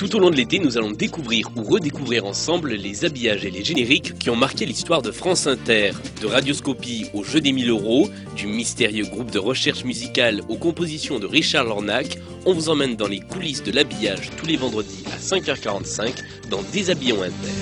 Tout au long de l'été, nous allons découvrir ou redécouvrir ensemble les habillages et les génériques qui ont marqué l'histoire de France Inter. De Radioscopie au jeu des 1000 euros, du mystérieux groupe de recherche musicale aux compositions de Richard Lornac, on vous emmène dans les coulisses de l'habillage tous les vendredis à 5h45 dans Déshabillons Inter.